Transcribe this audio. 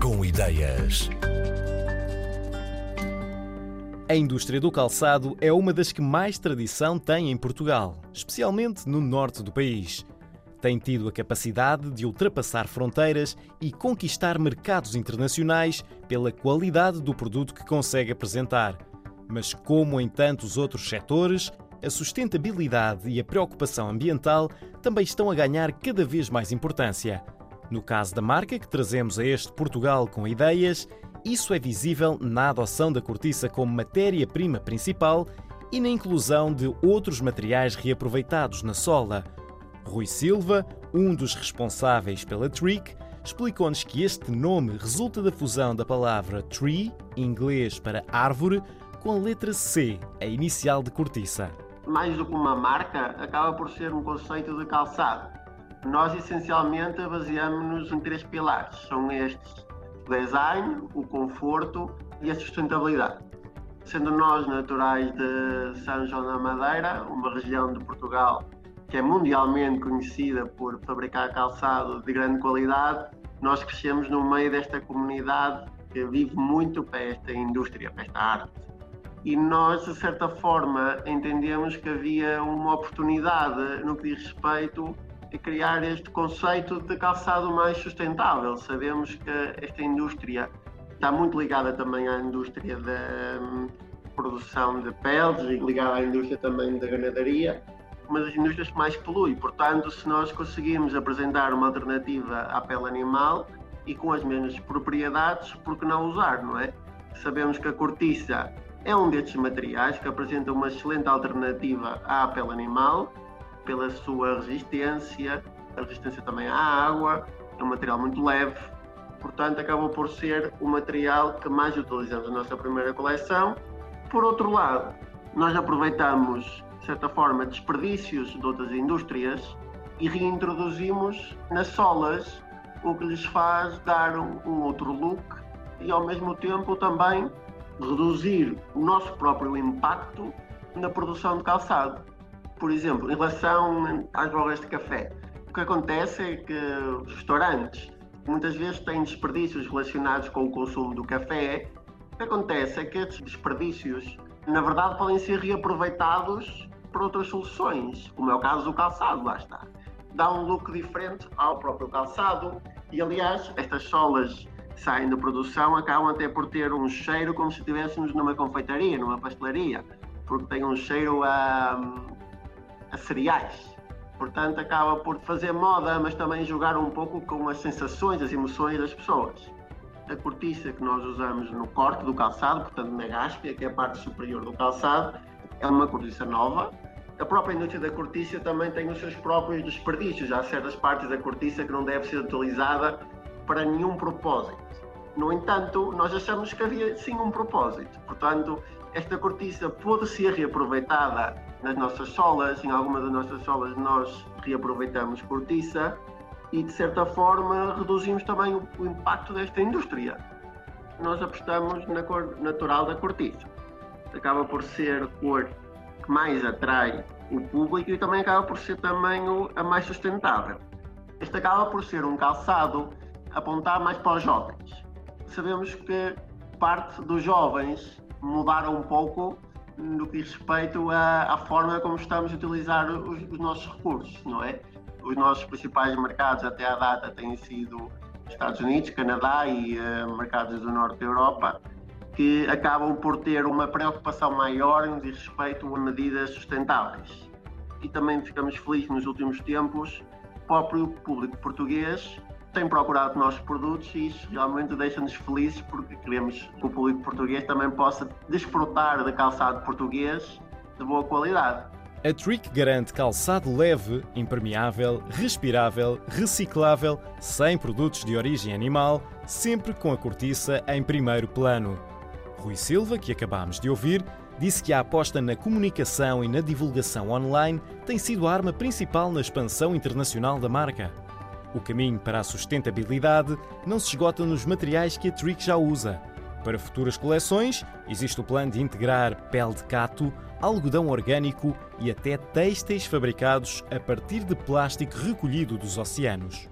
Com ideias. A indústria do calçado é uma das que mais tradição tem em Portugal, especialmente no norte do país. Tem tido a capacidade de ultrapassar fronteiras e conquistar mercados internacionais pela qualidade do produto que consegue apresentar. Mas, como em tantos outros setores, a sustentabilidade e a preocupação ambiental também estão a ganhar cada vez mais importância. No caso da marca que trazemos a este Portugal com ideias, isso é visível na adoção da cortiça como matéria-prima principal e na inclusão de outros materiais reaproveitados na sola. Rui Silva, um dos responsáveis pela Trick, explicou-nos que este nome resulta da fusão da palavra tree, inglês para árvore, com a letra C, a inicial de cortiça. Mais do que uma marca, acaba por ser um conceito de calçado. Nós essencialmente baseamos-nos em três pilares: são estes o design, o conforto e a sustentabilidade. Sendo nós naturais de São João da Madeira, uma região de Portugal que é mundialmente conhecida por fabricar calçado de grande qualidade, nós crescemos no meio desta comunidade que vive muito para esta indústria, para esta arte e nós, de certa forma, entendemos que havia uma oportunidade no que diz respeito criar este conceito de calçado mais sustentável. Sabemos que esta indústria está muito ligada também à indústria da hum, produção de peles e ligada à indústria também da ganadaria, uma das indústrias que mais polui. Portanto, se nós conseguirmos apresentar uma alternativa à pele animal e com as mesmas propriedades, por que não usar, não é? Sabemos que a cortiça é um destes materiais que apresenta uma excelente alternativa à pele animal, pela sua resistência, a resistência também à água, é um material muito leve, portanto acabou por ser o material que mais utilizamos na nossa primeira coleção. Por outro lado, nós aproveitamos, de certa forma, desperdícios de outras indústrias e reintroduzimos nas solas, o que lhes faz dar um outro look e ao mesmo tempo também reduzir o nosso próprio impacto na produção de calçado. Por exemplo, em relação às bolas de café, o que acontece é que os restaurantes muitas vezes têm desperdícios relacionados com o consumo do café. O que acontece é que esses desperdícios, na verdade, podem ser reaproveitados para outras soluções, como é o caso do calçado, lá está. Dá um look diferente ao próprio calçado e, aliás, estas solas saem da produção acabam até por ter um cheiro como se estivéssemos numa confeitaria, numa pastelaria, porque tem um cheiro a, a cereais. Portanto, acaba por fazer moda, mas também jogar um pouco com as sensações, as emoções das pessoas. A cortiça que nós usamos no corte do calçado, portanto na gáspia, que é a parte superior do calçado, é uma cortiça nova. A própria indústria da cortiça também tem os seus próprios desperdícios. Há certas partes da cortiça que não deve ser utilizada para nenhum propósito. No entanto, nós achamos que havia sim um propósito. Portanto, esta cortiça pode ser reaproveitada nas nossas solas. Em algumas das nossas solas nós reaproveitamos cortiça e, de certa forma, reduzimos também o, o impacto desta indústria. Nós apostamos na cor natural da cortiça. Acaba por ser a cor que mais atrai o público e também acaba por ser também a mais sustentável. Este acaba por ser um calçado apontar mais para os jovens. Sabemos que parte dos jovens mudaram um pouco no que diz respeito à, à forma como estamos a utilizar os, os, nossos recursos, não é? Os nossos principais mercados até à data têm sido Estados Unidos, Canadá e uh, mercados do norte da Europa, que acabam por ter uma preocupação maior no que diz respeito a medidas sustentáveis. E também ficamos felizes nos últimos tempos, o próprio público português tem procurado nossos produtos e isso realmente deixa-nos felizes porque queremos que o público português também possa desfrutar de calçado português de boa qualidade. A Trick garante calçado leve, impermeável, respirável, reciclável, sem produtos de origem animal, sempre com a cortiça em primeiro plano. Rui Silva, que acabámos de ouvir, disse que a aposta na comunicação e na divulgação online tem sido a arma principal na expansão internacional da marca. O caminho para a sustentabilidade não se esgota nos materiais que a Trick já usa. Para futuras coleções, existe o plano de integrar pele de cato, algodão orgânico e até têxteis fabricados a partir de plástico recolhido dos oceanos.